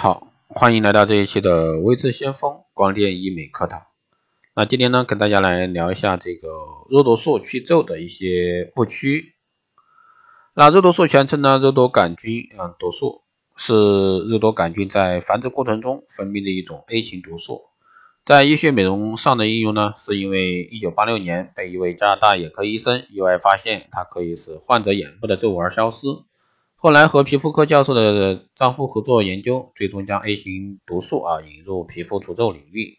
好，欢迎来到这一期的微智先锋光电医美课堂。那今天呢，跟大家来聊一下这个肉毒素去皱的一些误区。那肉毒素全称呢，肉毒杆菌嗯毒素，是肉毒杆菌在繁殖过程中分泌的一种 A 型毒素。在医学美容上的应用呢，是因为一九八六年被一位加拿大眼科医生意外发现，它可以使患者眼部的皱纹消失。后来和皮肤科教授的丈夫合作研究，最终将 A 型毒素啊引入皮肤除皱领域。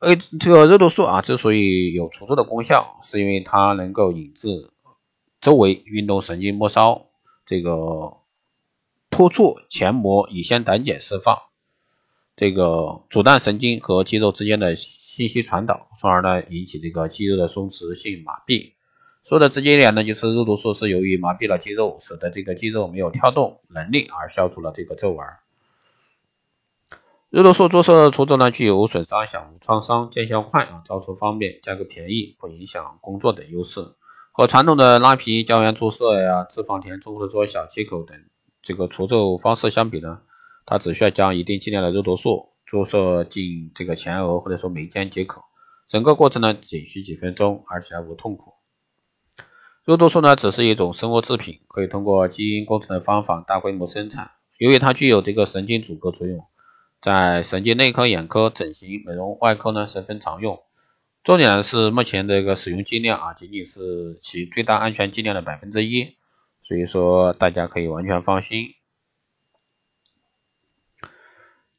A 这个肉毒素啊之所以有除皱的功效，是因为它能够引致周围运动神经末梢这个突触前膜乙酰胆碱释放。这个阻断神经和肌肉之间的信息传导，从而呢引起这个肌肉的松弛性麻痹。说的直接一点呢，就是肉毒素是由于麻痹了肌肉，使得这个肌肉没有跳动能力，而消除了这个皱纹。肉毒素注射除皱呢，具有无损伤、小创伤、见效快啊、招收方便、价格便宜、不影响工作等优势。和传统的拉皮、胶原注射呀、脂肪填充或者说小切口等这个除皱方式相比呢？它只需要将一定剂量的肉毒素注射进这个前额或者说眉间接口，整个过程呢仅需几分钟，而且还无痛苦。肉毒素呢只是一种生物制品，可以通过基因工程的方法大规模生产。由于它具有这个神经阻隔作用，在神经内科、眼科、整形、美容外科呢十分常用。重点是目前这个使用剂量啊仅仅是其最大安全剂量的百分之一，所以说大家可以完全放心。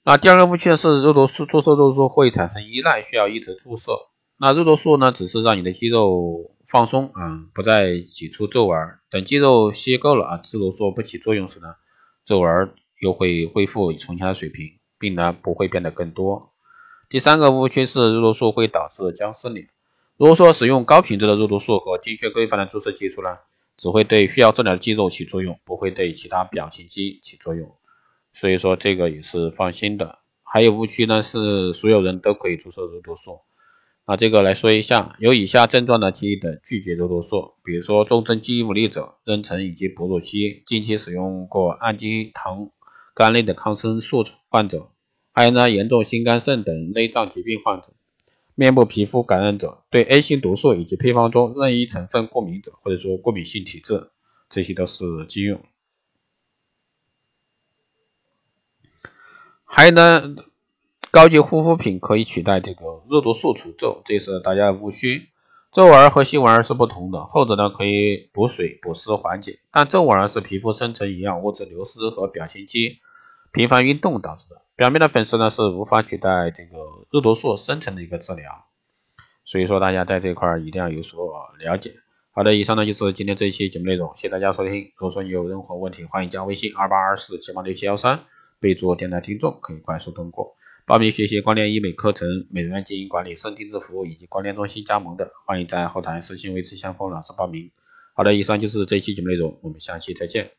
那第二个误区呢是肉毒素注射肉毒素会产生依赖，需要一直注射。那肉毒素呢只是让你的肌肉放松啊，不再挤出皱纹。等肌肉吸够了啊，肉毒素不起作用时呢，皱纹又会恢复从前的水平，并呢不会变得更多。第三个误区是肉毒素会导致僵尸脸。如果说使用高品质的肉毒素和精确规范的注射技术呢，只会对需要治疗的肌肉起作用，不会对其他表情肌起作用。所以说这个也是放心的。还有误区呢，是所有人都可以注射肉毒素。啊这个来说一下，有以下症状的记忆的拒绝做毒素，比如说重症肌无力者、妊娠以及哺乳期、近期使用过氨基糖苷类的抗生素患者，还有呢严重心肝肾等内脏疾病患者、面部皮肤感染者、对 A 型毒素以及配方中任意成分过敏者，或者说过敏性体质，这些都是禁用。还有呢，高级护肤品可以取代这个肉毒素除皱，这是大家的误区。皱纹和细纹是不同的，后者呢可以补水、补湿、缓解，但皱纹是皮肤深层营养物质流失和表情肌频繁运动导致的。表面的粉刺呢是无法取代这个肉毒素深层的一个治疗，所以说大家在这块一定要有所了解。好的，以上呢就是今天这一期节目内容，谢谢大家收听。如果说你有任何问题，欢迎加微信二八二四七八六七幺三。备注电台听众可以快速通过报名学习光电医美课程、美容院经营管理、生定制服务以及光电中心加盟的，欢迎在后台私信维持相锋老师报名。好的，以上就是这期节目内容，我们下期再见。